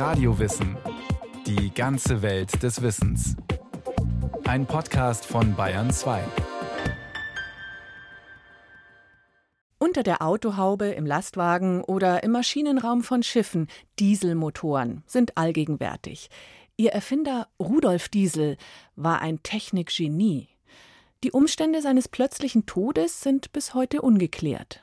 Radiowissen. Die ganze Welt des Wissens. Ein Podcast von Bayern 2. Unter der Autohaube, im Lastwagen oder im Maschinenraum von Schiffen, Dieselmotoren sind allgegenwärtig. Ihr Erfinder Rudolf Diesel war ein Technikgenie. Die Umstände seines plötzlichen Todes sind bis heute ungeklärt.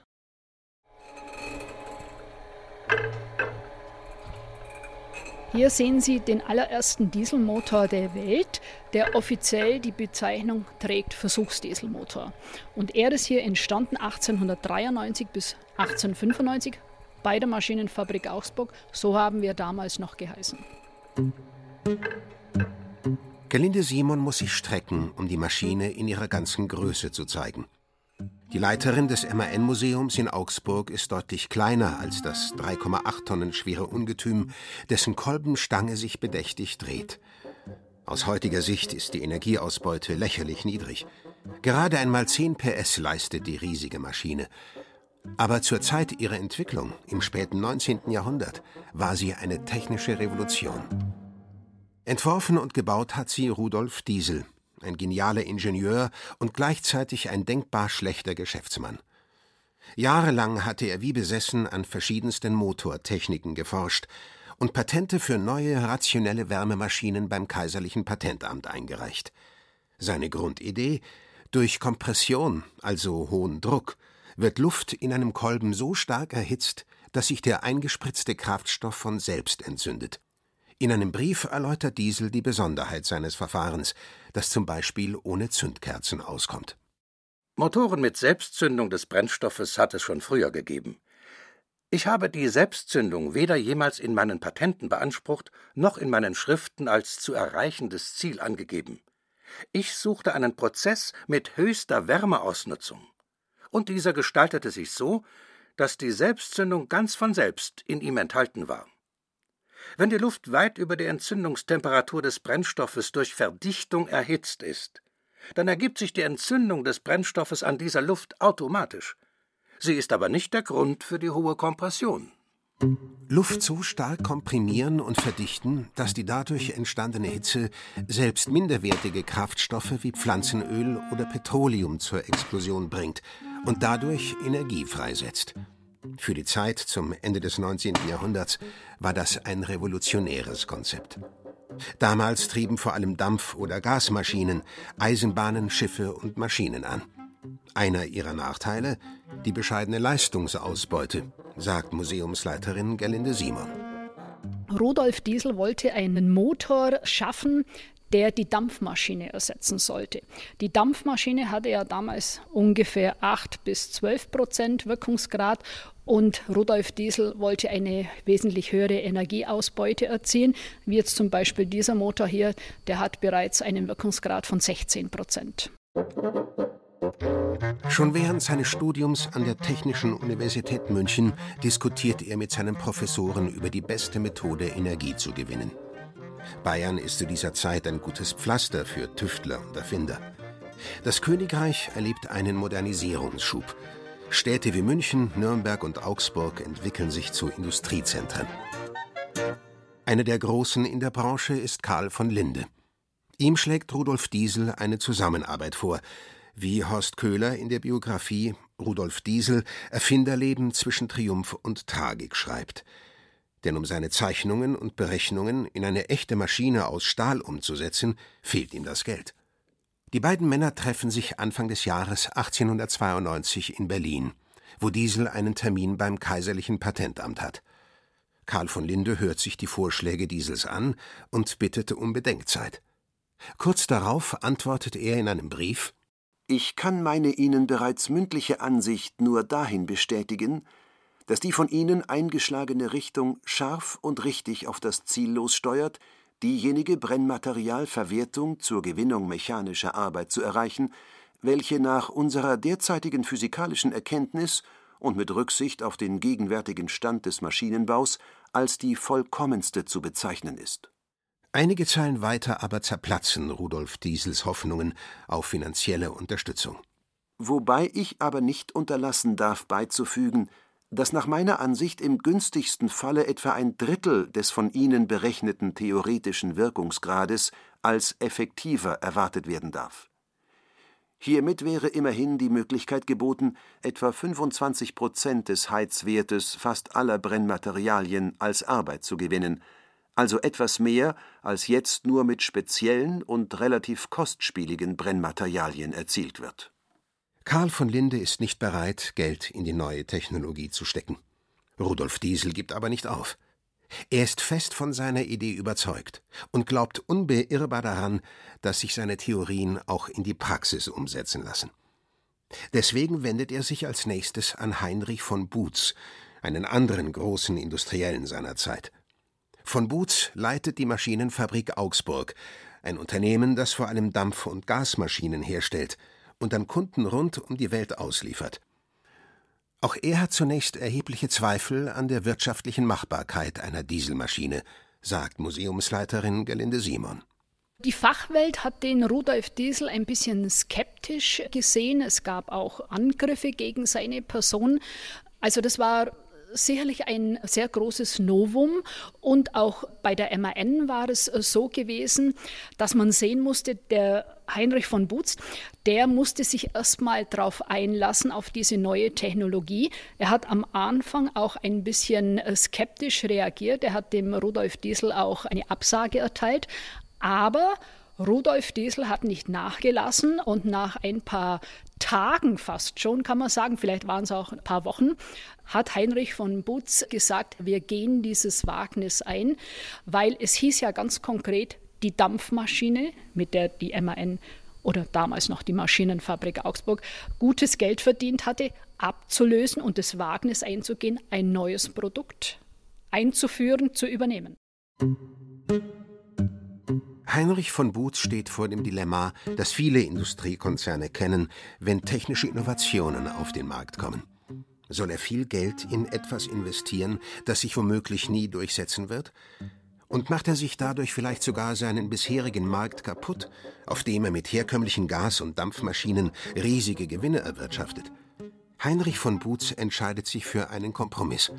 Hier sehen Sie den allerersten Dieselmotor der Welt, der offiziell die Bezeichnung trägt Versuchsdieselmotor. Und er ist hier entstanden 1893 bis 1895 bei der Maschinenfabrik Augsburg. So haben wir damals noch geheißen. Gelinde Simon muss sich strecken, um die Maschine in ihrer ganzen Größe zu zeigen. Die Leiterin des MAN-Museums in Augsburg ist deutlich kleiner als das 3,8 Tonnen schwere Ungetüm, dessen Kolbenstange sich bedächtig dreht. Aus heutiger Sicht ist die Energieausbeute lächerlich niedrig. Gerade einmal 10 PS leistet die riesige Maschine. Aber zur Zeit ihrer Entwicklung, im späten 19. Jahrhundert, war sie eine technische Revolution. Entworfen und gebaut hat sie Rudolf Diesel, ein genialer Ingenieur und gleichzeitig ein denkbar schlechter Geschäftsmann. Jahrelang hatte er wie besessen an verschiedensten Motortechniken geforscht und Patente für neue rationelle Wärmemaschinen beim Kaiserlichen Patentamt eingereicht. Seine Grundidee durch Kompression, also hohen Druck, wird Luft in einem Kolben so stark erhitzt, dass sich der eingespritzte Kraftstoff von selbst entzündet. In einem Brief erläutert Diesel die Besonderheit seines Verfahrens, das zum Beispiel ohne Zündkerzen auskommt. Motoren mit Selbstzündung des Brennstoffes hat es schon früher gegeben. Ich habe die Selbstzündung weder jemals in meinen Patenten beansprucht, noch in meinen Schriften als zu erreichendes Ziel angegeben. Ich suchte einen Prozess mit höchster Wärmeausnutzung. Und dieser gestaltete sich so, dass die Selbstzündung ganz von selbst in ihm enthalten war. Wenn die Luft weit über der Entzündungstemperatur des Brennstoffes durch Verdichtung erhitzt ist, dann ergibt sich die Entzündung des Brennstoffes an dieser Luft automatisch. Sie ist aber nicht der Grund für die hohe Kompression. Luft so stark komprimieren und verdichten, dass die dadurch entstandene Hitze selbst minderwertige Kraftstoffe wie Pflanzenöl oder Petroleum zur Explosion bringt und dadurch Energie freisetzt. Für die Zeit zum Ende des 19. Jahrhunderts war das ein revolutionäres Konzept. Damals trieben vor allem Dampf- oder Gasmaschinen Eisenbahnen, Schiffe und Maschinen an. Einer ihrer Nachteile die bescheidene Leistungsausbeute, sagt Museumsleiterin Gerlinde Simon. Rudolf Diesel wollte einen Motor schaffen, der die Dampfmaschine ersetzen sollte. Die Dampfmaschine hatte ja damals ungefähr 8 bis 12 Prozent Wirkungsgrad und Rudolf Diesel wollte eine wesentlich höhere Energieausbeute erzielen, wie jetzt zum Beispiel dieser Motor hier, der hat bereits einen Wirkungsgrad von 16 Prozent. Schon während seines Studiums an der Technischen Universität München diskutiert er mit seinen Professoren über die beste Methode, Energie zu gewinnen. Bayern ist zu dieser Zeit ein gutes Pflaster für Tüftler und Erfinder. Das Königreich erlebt einen Modernisierungsschub. Städte wie München, Nürnberg und Augsburg entwickeln sich zu Industriezentren. Einer der Großen in der Branche ist Karl von Linde. Ihm schlägt Rudolf Diesel eine Zusammenarbeit vor, wie Horst Köhler in der Biografie Rudolf Diesel Erfinderleben zwischen Triumph und Tragik schreibt denn um seine Zeichnungen und Berechnungen in eine echte Maschine aus Stahl umzusetzen, fehlt ihm das Geld. Die beiden Männer treffen sich Anfang des Jahres 1892 in Berlin, wo Diesel einen Termin beim Kaiserlichen Patentamt hat. Karl von Linde hört sich die Vorschläge Diesels an und bittet um Bedenkzeit. Kurz darauf antwortet er in einem Brief Ich kann meine Ihnen bereits mündliche Ansicht nur dahin bestätigen, dass die von ihnen eingeschlagene Richtung scharf und richtig auf das Ziel lossteuert, diejenige Brennmaterialverwertung zur Gewinnung mechanischer Arbeit zu erreichen, welche nach unserer derzeitigen physikalischen Erkenntnis und mit Rücksicht auf den gegenwärtigen Stand des Maschinenbaus als die vollkommenste zu bezeichnen ist. Einige Zeilen weiter aber zerplatzen Rudolf Diesels Hoffnungen auf finanzielle Unterstützung. Wobei ich aber nicht unterlassen darf beizufügen, dass nach meiner Ansicht im günstigsten Falle etwa ein Drittel des von Ihnen berechneten theoretischen Wirkungsgrades als effektiver erwartet werden darf. Hiermit wäre immerhin die Möglichkeit geboten, etwa 25 Prozent des Heizwertes fast aller Brennmaterialien als Arbeit zu gewinnen, also etwas mehr, als jetzt nur mit speziellen und relativ kostspieligen Brennmaterialien erzielt wird. Karl von Linde ist nicht bereit, Geld in die neue Technologie zu stecken. Rudolf Diesel gibt aber nicht auf. Er ist fest von seiner Idee überzeugt und glaubt unbeirrbar daran, dass sich seine Theorien auch in die Praxis umsetzen lassen. Deswegen wendet er sich als nächstes an Heinrich von Butz, einen anderen großen Industriellen seiner Zeit. Von Butz leitet die Maschinenfabrik Augsburg, ein Unternehmen, das vor allem Dampf- und Gasmaschinen herstellt und an Kunden rund um die Welt ausliefert. Auch er hat zunächst erhebliche Zweifel an der wirtschaftlichen Machbarkeit einer Dieselmaschine, sagt Museumsleiterin Gelinde Simon. Die Fachwelt hat den Rudolf Diesel ein bisschen skeptisch gesehen. Es gab auch Angriffe gegen seine Person. Also das war sicherlich ein sehr großes Novum und auch bei der MAN war es so gewesen, dass man sehen musste, der Heinrich von Butz, der musste sich erstmal darauf einlassen, auf diese neue Technologie. Er hat am Anfang auch ein bisschen äh, skeptisch reagiert. Er hat dem Rudolf Diesel auch eine Absage erteilt. Aber Rudolf Diesel hat nicht nachgelassen und nach ein paar Tagen fast schon, kann man sagen, vielleicht waren es auch ein paar Wochen, hat Heinrich von Butz gesagt, wir gehen dieses Wagnis ein, weil es hieß ja ganz konkret, die Dampfmaschine, mit der die MAN oder damals noch die Maschinenfabrik Augsburg gutes Geld verdient hatte, abzulösen und das Wagnis einzugehen, ein neues Produkt einzuführen, zu übernehmen. Heinrich von Butz steht vor dem Dilemma, das viele Industriekonzerne kennen, wenn technische Innovationen auf den Markt kommen. Soll er viel Geld in etwas investieren, das sich womöglich nie durchsetzen wird? Und macht er sich dadurch vielleicht sogar seinen bisherigen Markt kaputt, auf dem er mit herkömmlichen Gas- und Dampfmaschinen riesige Gewinne erwirtschaftet? Heinrich von Butz entscheidet sich für einen Kompromiss.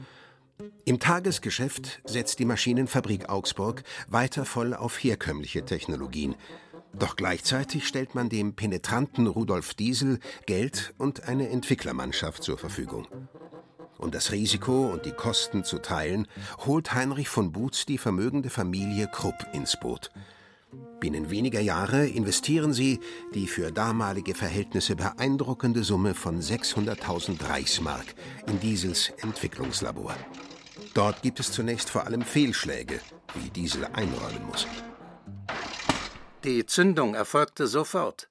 Im Tagesgeschäft setzt die Maschinenfabrik Augsburg weiter voll auf herkömmliche Technologien. Doch gleichzeitig stellt man dem penetranten Rudolf Diesel Geld und eine Entwicklermannschaft zur Verfügung. Um das Risiko und die Kosten zu teilen, holt Heinrich von Butz die vermögende Familie Krupp ins Boot. Binnen weniger Jahre investieren sie die für damalige Verhältnisse beeindruckende Summe von 600.000 Reichsmark in Diesels Entwicklungslabor. Dort gibt es zunächst vor allem Fehlschläge, wie Diesel einräumen muss. Die Zündung erfolgte sofort.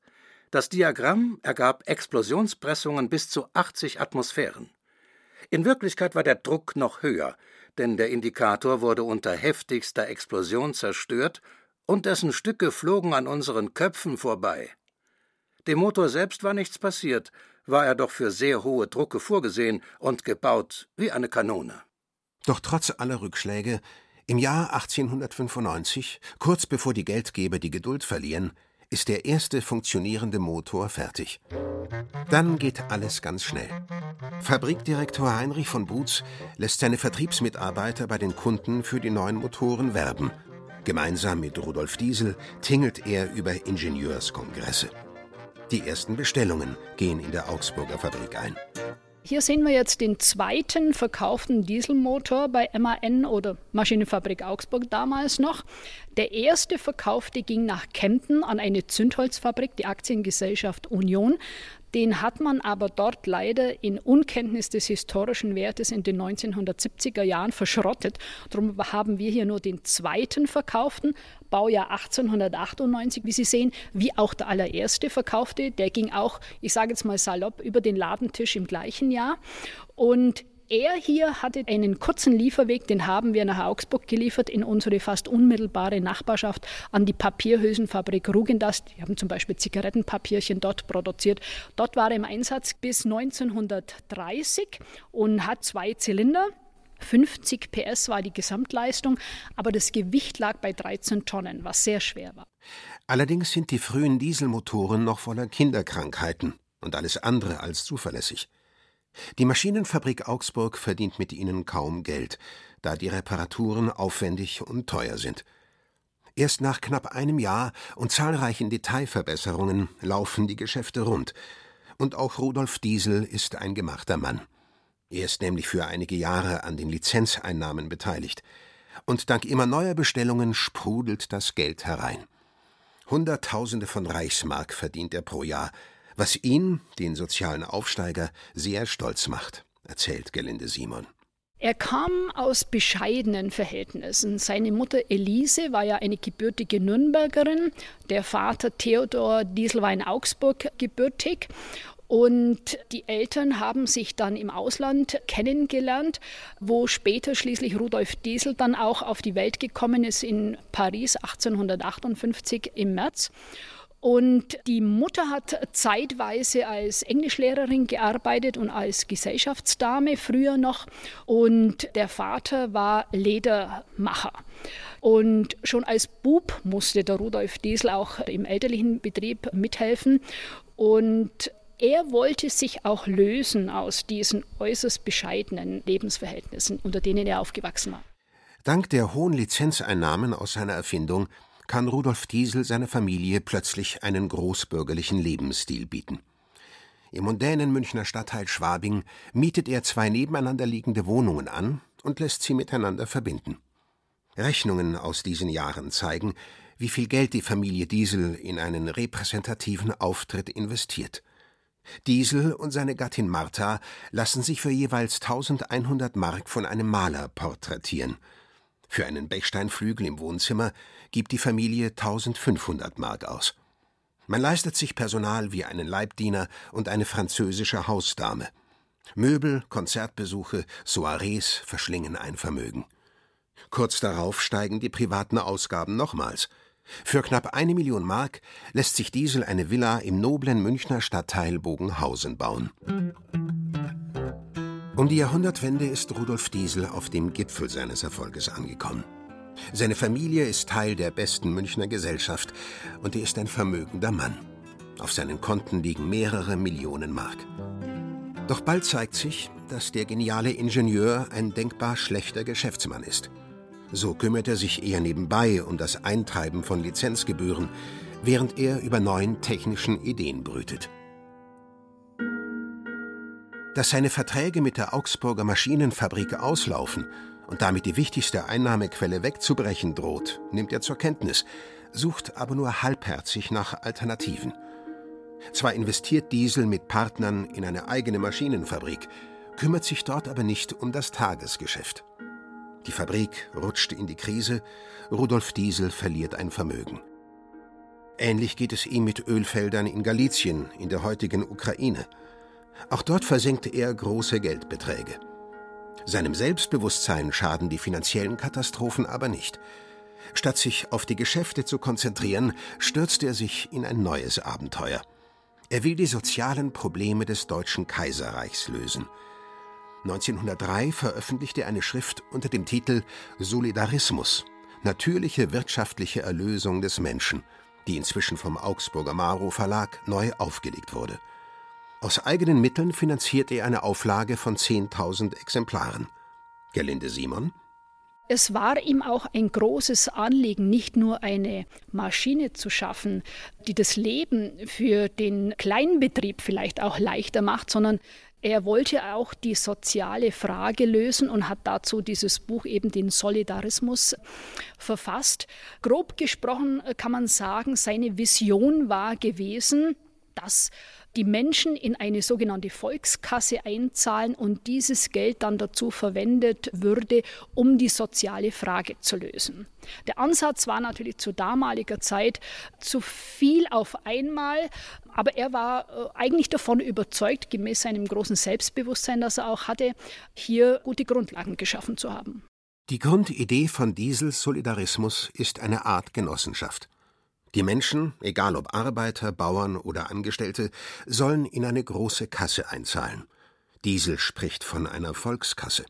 Das Diagramm ergab Explosionspressungen bis zu 80 Atmosphären. In Wirklichkeit war der Druck noch höher, denn der Indikator wurde unter heftigster Explosion zerstört und dessen Stücke flogen an unseren Köpfen vorbei. Dem Motor selbst war nichts passiert, war er doch für sehr hohe Drucke vorgesehen und gebaut wie eine Kanone. Doch trotz aller Rückschläge, im Jahr 1895, kurz bevor die Geldgeber die Geduld verlieren, ist der erste funktionierende Motor fertig. Dann geht alles ganz schnell. Fabrikdirektor Heinrich von Butz lässt seine Vertriebsmitarbeiter bei den Kunden für die neuen Motoren werben. Gemeinsam mit Rudolf Diesel tingelt er über Ingenieurskongresse. Die ersten Bestellungen gehen in der Augsburger Fabrik ein. Hier sehen wir jetzt den zweiten verkauften Dieselmotor bei MAN oder Maschinenfabrik Augsburg damals noch. Der erste verkaufte ging nach Kempten an eine Zündholzfabrik, die Aktiengesellschaft Union. Den hat man aber dort leider in Unkenntnis des historischen Wertes in den 1970er Jahren verschrottet. Darum haben wir hier nur den zweiten verkauften, Baujahr 1898, wie Sie sehen, wie auch der allererste verkaufte. Der ging auch, ich sage jetzt mal salopp, über den Ladentisch im gleichen Jahr. Und er hier hatte einen kurzen Lieferweg, den haben wir nach Augsburg geliefert, in unsere fast unmittelbare Nachbarschaft an die Papierhülsenfabrik Rugendas. Die haben zum Beispiel Zigarettenpapierchen dort produziert. Dort war er im Einsatz bis 1930 und hat zwei Zylinder. 50 PS war die Gesamtleistung, aber das Gewicht lag bei 13 Tonnen, was sehr schwer war. Allerdings sind die frühen Dieselmotoren noch voller Kinderkrankheiten und alles andere als zuverlässig. Die Maschinenfabrik Augsburg verdient mit ihnen kaum Geld, da die Reparaturen aufwendig und teuer sind. Erst nach knapp einem Jahr und zahlreichen Detailverbesserungen laufen die Geschäfte rund. Und auch Rudolf Diesel ist ein gemachter Mann. Er ist nämlich für einige Jahre an den Lizenzeinnahmen beteiligt. Und dank immer neuer Bestellungen sprudelt das Geld herein. Hunderttausende von Reichsmark verdient er pro Jahr, was ihn, den sozialen Aufsteiger, sehr stolz macht, erzählt Gelinde Simon. Er kam aus bescheidenen Verhältnissen. Seine Mutter Elise war ja eine gebürtige Nürnbergerin, der Vater Theodor Diesel war in Augsburg gebürtig und die Eltern haben sich dann im Ausland kennengelernt, wo später schließlich Rudolf Diesel dann auch auf die Welt gekommen ist in Paris 1858 im März. Und die Mutter hat zeitweise als Englischlehrerin gearbeitet und als Gesellschaftsdame früher noch. Und der Vater war Ledermacher. Und schon als Bub musste der Rudolf Diesel auch im elterlichen Betrieb mithelfen. Und er wollte sich auch lösen aus diesen äußerst bescheidenen Lebensverhältnissen, unter denen er aufgewachsen war. Dank der hohen Lizenzeinnahmen aus seiner Erfindung kann Rudolf Diesel seiner Familie plötzlich einen großbürgerlichen Lebensstil bieten. Im mondänen Münchner Stadtteil Schwabing mietet er zwei nebeneinander liegende Wohnungen an und lässt sie miteinander verbinden. Rechnungen aus diesen Jahren zeigen, wie viel Geld die Familie Diesel in einen repräsentativen Auftritt investiert. Diesel und seine Gattin Martha lassen sich für jeweils 1100 Mark von einem Maler porträtieren. Für einen Bechsteinflügel im Wohnzimmer gibt die Familie 1500 Mark aus. Man leistet sich Personal wie einen Leibdiener und eine französische Hausdame. Möbel, Konzertbesuche, Soirees verschlingen ein Vermögen. Kurz darauf steigen die privaten Ausgaben nochmals – für knapp eine Million Mark lässt sich Diesel eine Villa im noblen Münchner Stadtteil Bogenhausen bauen. Um die Jahrhundertwende ist Rudolf Diesel auf dem Gipfel seines Erfolges angekommen. Seine Familie ist Teil der besten Münchner Gesellschaft und er ist ein vermögender Mann. Auf seinen Konten liegen mehrere Millionen Mark. Doch bald zeigt sich, dass der geniale Ingenieur ein denkbar schlechter Geschäftsmann ist. So kümmert er sich eher nebenbei um das Eintreiben von Lizenzgebühren, während er über neuen technischen Ideen brütet. Dass seine Verträge mit der Augsburger Maschinenfabrik auslaufen und damit die wichtigste Einnahmequelle wegzubrechen droht, nimmt er zur Kenntnis, sucht aber nur halbherzig nach Alternativen. Zwar investiert Diesel mit Partnern in eine eigene Maschinenfabrik, kümmert sich dort aber nicht um das Tagesgeschäft. Die Fabrik rutscht in die Krise, Rudolf Diesel verliert ein Vermögen. Ähnlich geht es ihm mit Ölfeldern in Galizien, in der heutigen Ukraine. Auch dort versenkt er große Geldbeträge. Seinem Selbstbewusstsein schaden die finanziellen Katastrophen aber nicht. Statt sich auf die Geschäfte zu konzentrieren, stürzt er sich in ein neues Abenteuer. Er will die sozialen Probleme des Deutschen Kaiserreichs lösen – 1903 veröffentlichte er eine Schrift unter dem Titel Solidarismus – Natürliche wirtschaftliche Erlösung des Menschen, die inzwischen vom Augsburger Maro Verlag neu aufgelegt wurde. Aus eigenen Mitteln finanzierte er eine Auflage von 10.000 Exemplaren. Gerlinde Simon es war ihm auch ein großes Anliegen, nicht nur eine Maschine zu schaffen, die das Leben für den Kleinbetrieb vielleicht auch leichter macht, sondern er wollte auch die soziale Frage lösen und hat dazu dieses Buch eben den Solidarismus verfasst. Grob gesprochen kann man sagen, seine Vision war gewesen, dass die Menschen in eine sogenannte Volkskasse einzahlen und dieses Geld dann dazu verwendet würde, um die soziale Frage zu lösen. Der Ansatz war natürlich zu damaliger Zeit zu viel auf einmal, aber er war äh, eigentlich davon überzeugt, gemäß seinem großen Selbstbewusstsein, das er auch hatte, hier gute Grundlagen geschaffen zu haben. Die Grundidee von Diesels Solidarismus ist eine Art Genossenschaft. Die Menschen, egal ob Arbeiter, Bauern oder Angestellte, sollen in eine große Kasse einzahlen. Diesel spricht von einer Volkskasse.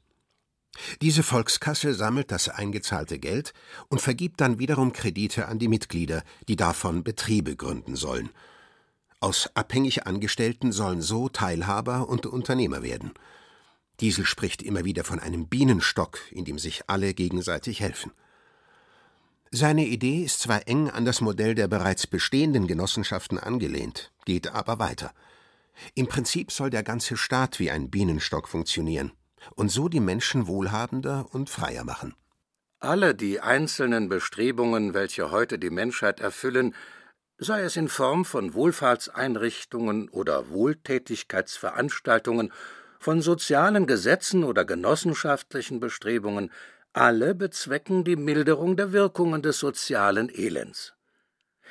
Diese Volkskasse sammelt das eingezahlte Geld und vergibt dann wiederum Kredite an die Mitglieder, die davon Betriebe gründen sollen. Aus abhängig Angestellten sollen so Teilhaber und Unternehmer werden. Diesel spricht immer wieder von einem Bienenstock, in dem sich alle gegenseitig helfen. Seine Idee ist zwar eng an das Modell der bereits bestehenden Genossenschaften angelehnt, geht aber weiter. Im Prinzip soll der ganze Staat wie ein Bienenstock funktionieren und so die Menschen wohlhabender und freier machen. Alle die einzelnen Bestrebungen, welche heute die Menschheit erfüllen, sei es in Form von Wohlfahrtseinrichtungen oder Wohltätigkeitsveranstaltungen, von sozialen Gesetzen oder genossenschaftlichen Bestrebungen, alle bezwecken die Milderung der Wirkungen des sozialen Elends.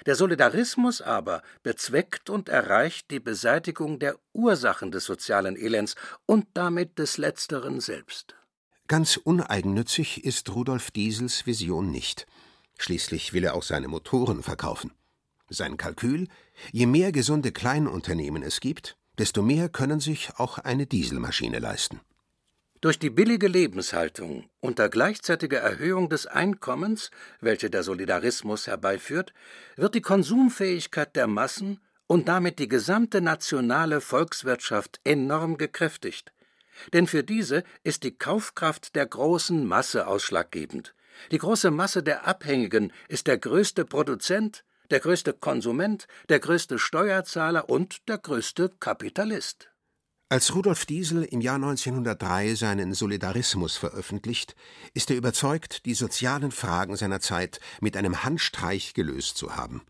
Der Solidarismus aber bezweckt und erreicht die Beseitigung der Ursachen des sozialen Elends und damit des letzteren selbst. Ganz uneigennützig ist Rudolf Diesels Vision nicht. Schließlich will er auch seine Motoren verkaufen. Sein Kalkül: Je mehr gesunde Kleinunternehmen es gibt, desto mehr können sich auch eine Dieselmaschine leisten. Durch die billige Lebenshaltung unter gleichzeitiger Erhöhung des Einkommens, welche der Solidarismus herbeiführt, wird die Konsumfähigkeit der Massen und damit die gesamte nationale Volkswirtschaft enorm gekräftigt. Denn für diese ist die Kaufkraft der großen Masse ausschlaggebend. Die große Masse der Abhängigen ist der größte Produzent, der größte Konsument, der größte Steuerzahler und der größte Kapitalist. Als Rudolf Diesel im Jahr 1903 seinen Solidarismus veröffentlicht, ist er überzeugt, die sozialen Fragen seiner Zeit mit einem Handstreich gelöst zu haben.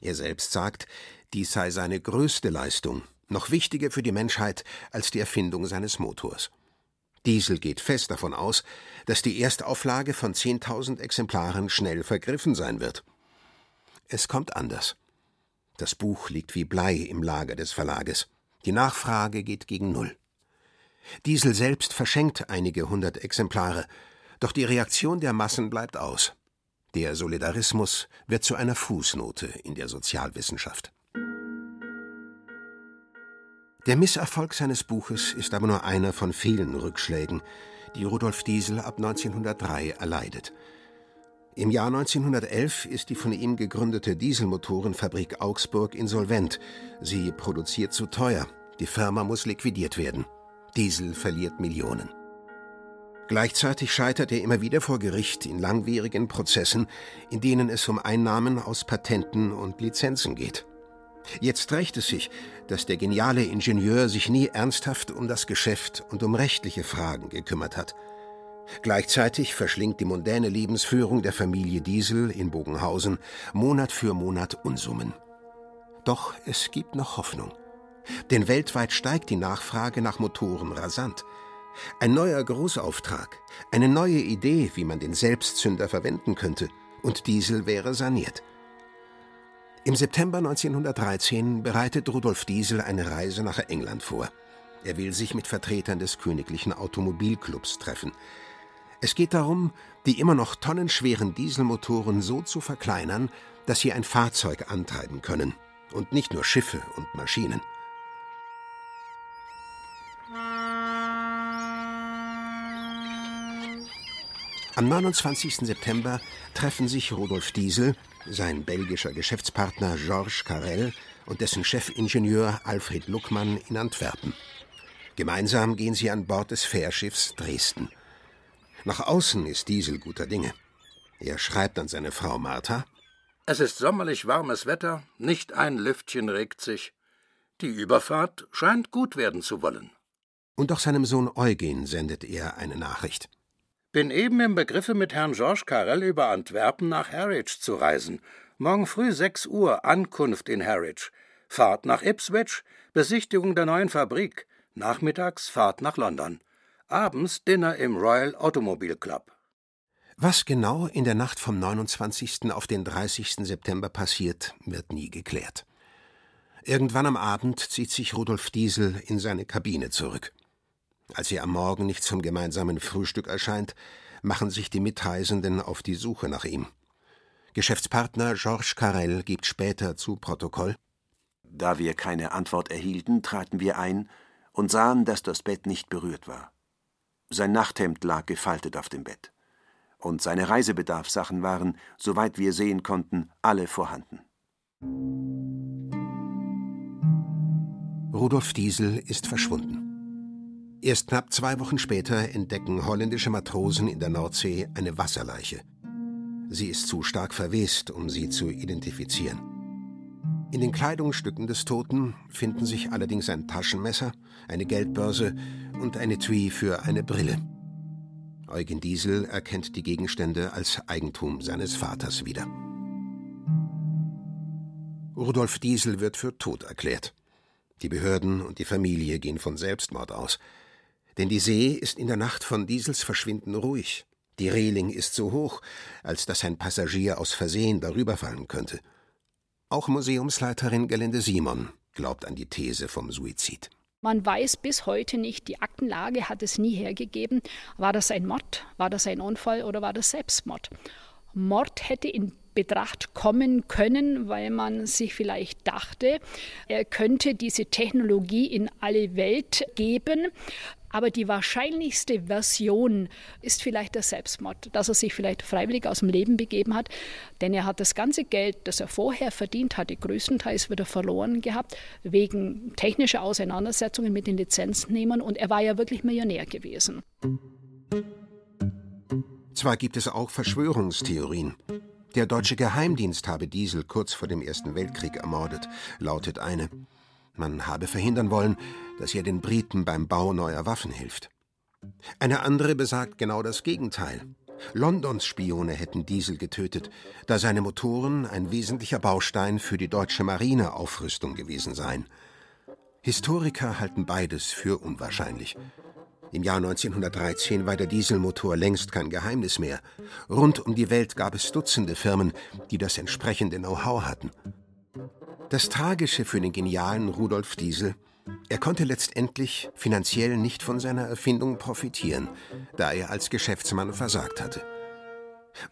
Er selbst sagt, dies sei seine größte Leistung, noch wichtiger für die Menschheit als die Erfindung seines Motors. Diesel geht fest davon aus, dass die Erstauflage von 10.000 Exemplaren schnell vergriffen sein wird. Es kommt anders. Das Buch liegt wie Blei im Lager des Verlages. Die Nachfrage geht gegen Null. Diesel selbst verschenkt einige hundert Exemplare, doch die Reaktion der Massen bleibt aus. Der Solidarismus wird zu einer Fußnote in der Sozialwissenschaft. Der Misserfolg seines Buches ist aber nur einer von vielen Rückschlägen, die Rudolf Diesel ab 1903 erleidet. Im Jahr 1911 ist die von ihm gegründete Dieselmotorenfabrik Augsburg insolvent. Sie produziert zu teuer. Die Firma muss liquidiert werden. Diesel verliert Millionen. Gleichzeitig scheitert er immer wieder vor Gericht in langwierigen Prozessen, in denen es um Einnahmen aus Patenten und Lizenzen geht. Jetzt rächt es sich, dass der geniale Ingenieur sich nie ernsthaft um das Geschäft und um rechtliche Fragen gekümmert hat. Gleichzeitig verschlingt die mondäne Lebensführung der Familie Diesel in Bogenhausen Monat für Monat Unsummen. Doch es gibt noch Hoffnung. Denn weltweit steigt die Nachfrage nach Motoren rasant. Ein neuer Großauftrag, eine neue Idee, wie man den Selbstzünder verwenden könnte, und Diesel wäre saniert. Im September 1913 bereitet Rudolf Diesel eine Reise nach England vor. Er will sich mit Vertretern des Königlichen Automobilclubs treffen. Es geht darum, die immer noch tonnenschweren Dieselmotoren so zu verkleinern, dass sie ein Fahrzeug antreiben können und nicht nur Schiffe und Maschinen. Am 29. September treffen sich Rudolf Diesel, sein belgischer Geschäftspartner Georges Carrel und dessen Chefingenieur Alfred Luckmann in Antwerpen. Gemeinsam gehen sie an Bord des Fährschiffs Dresden. Nach außen ist Diesel guter Dinge. Er schreibt an seine Frau Martha: Es ist sommerlich warmes Wetter, nicht ein Lüftchen regt sich. Die Überfahrt scheint gut werden zu wollen. Und auch seinem Sohn Eugen sendet er eine Nachricht. Bin eben im Begriffe, mit Herrn Georges Carrel über Antwerpen nach Harwich zu reisen. Morgen früh sechs Uhr Ankunft in Harwich. Fahrt nach Ipswich, Besichtigung der neuen Fabrik. Nachmittags Fahrt nach London abends Dinner im Royal Automobile Club. Was genau in der Nacht vom 29. auf den 30. September passiert, wird nie geklärt. Irgendwann am Abend zieht sich Rudolf Diesel in seine Kabine zurück. Als er am Morgen nicht zum gemeinsamen Frühstück erscheint, machen sich die Mitreisenden auf die Suche nach ihm. Geschäftspartner Georges Carrel gibt später zu Protokoll Da wir keine Antwort erhielten, traten wir ein und sahen, dass das Bett nicht berührt war. Sein Nachthemd lag gefaltet auf dem Bett. Und seine Reisebedarfssachen waren, soweit wir sehen konnten, alle vorhanden. Rudolf Diesel ist verschwunden. Erst knapp zwei Wochen später entdecken holländische Matrosen in der Nordsee eine Wasserleiche. Sie ist zu stark verwest, um sie zu identifizieren. In den Kleidungsstücken des Toten finden sich allerdings ein Taschenmesser, eine Geldbörse und ein Etui für eine Brille. Eugen Diesel erkennt die Gegenstände als Eigentum seines Vaters wieder. Rudolf Diesel wird für tot erklärt. Die Behörden und die Familie gehen von Selbstmord aus. Denn die See ist in der Nacht von Diesels Verschwinden ruhig. Die Reling ist so hoch, als dass ein Passagier aus Versehen darüber fallen könnte. Auch Museumsleiterin Gelinde Simon glaubt an die These vom Suizid. Man weiß bis heute nicht, die Aktenlage hat es nie hergegeben. War das ein Mord, war das ein Unfall oder war das Selbstmord? Mord hätte in Betracht kommen können, weil man sich vielleicht dachte, er könnte diese Technologie in alle Welt geben. Aber die wahrscheinlichste Version ist vielleicht der Selbstmord, dass er sich vielleicht freiwillig aus dem Leben begeben hat, denn er hat das ganze Geld, das er vorher verdient hatte, größtenteils wieder verloren gehabt, wegen technischer Auseinandersetzungen mit den Lizenznehmern und er war ja wirklich Millionär gewesen. Zwar gibt es auch Verschwörungstheorien. Der deutsche Geheimdienst habe Diesel kurz vor dem Ersten Weltkrieg ermordet, lautet eine. Man habe verhindern wollen, dass er den Briten beim Bau neuer Waffen hilft. Eine andere besagt genau das Gegenteil. Londons Spione hätten Diesel getötet, da seine Motoren ein wesentlicher Baustein für die deutsche Marineaufrüstung gewesen seien. Historiker halten beides für unwahrscheinlich. Im Jahr 1913 war der Dieselmotor längst kein Geheimnis mehr. Rund um die Welt gab es Dutzende Firmen, die das entsprechende Know-how hatten. Das Tragische für den genialen Rudolf Diesel, er konnte letztendlich finanziell nicht von seiner Erfindung profitieren, da er als Geschäftsmann versagt hatte.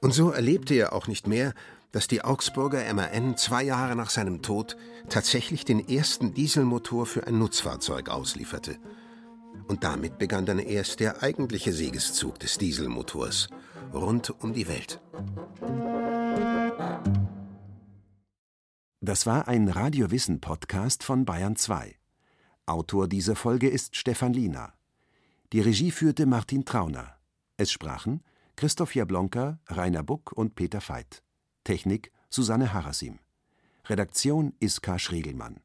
Und so erlebte er auch nicht mehr, dass die Augsburger MAN zwei Jahre nach seinem Tod tatsächlich den ersten Dieselmotor für ein Nutzfahrzeug auslieferte. Und damit begann dann erst der eigentliche Siegeszug des Dieselmotors rund um die Welt. Das war ein Radiowissen-Podcast von Bayern 2. Autor dieser Folge ist Stefan Liener. Die Regie führte Martin Trauner. Es sprachen Christoph Jablonka, Rainer Buck und Peter Veit. Technik Susanne Harasim. Redaktion Iska Schregelmann.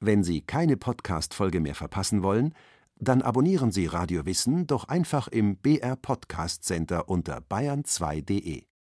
Wenn Sie keine Podcast-Folge mehr verpassen wollen, dann abonnieren Sie Radio Wissen doch einfach im BR Podcast Center unter bayern2.de.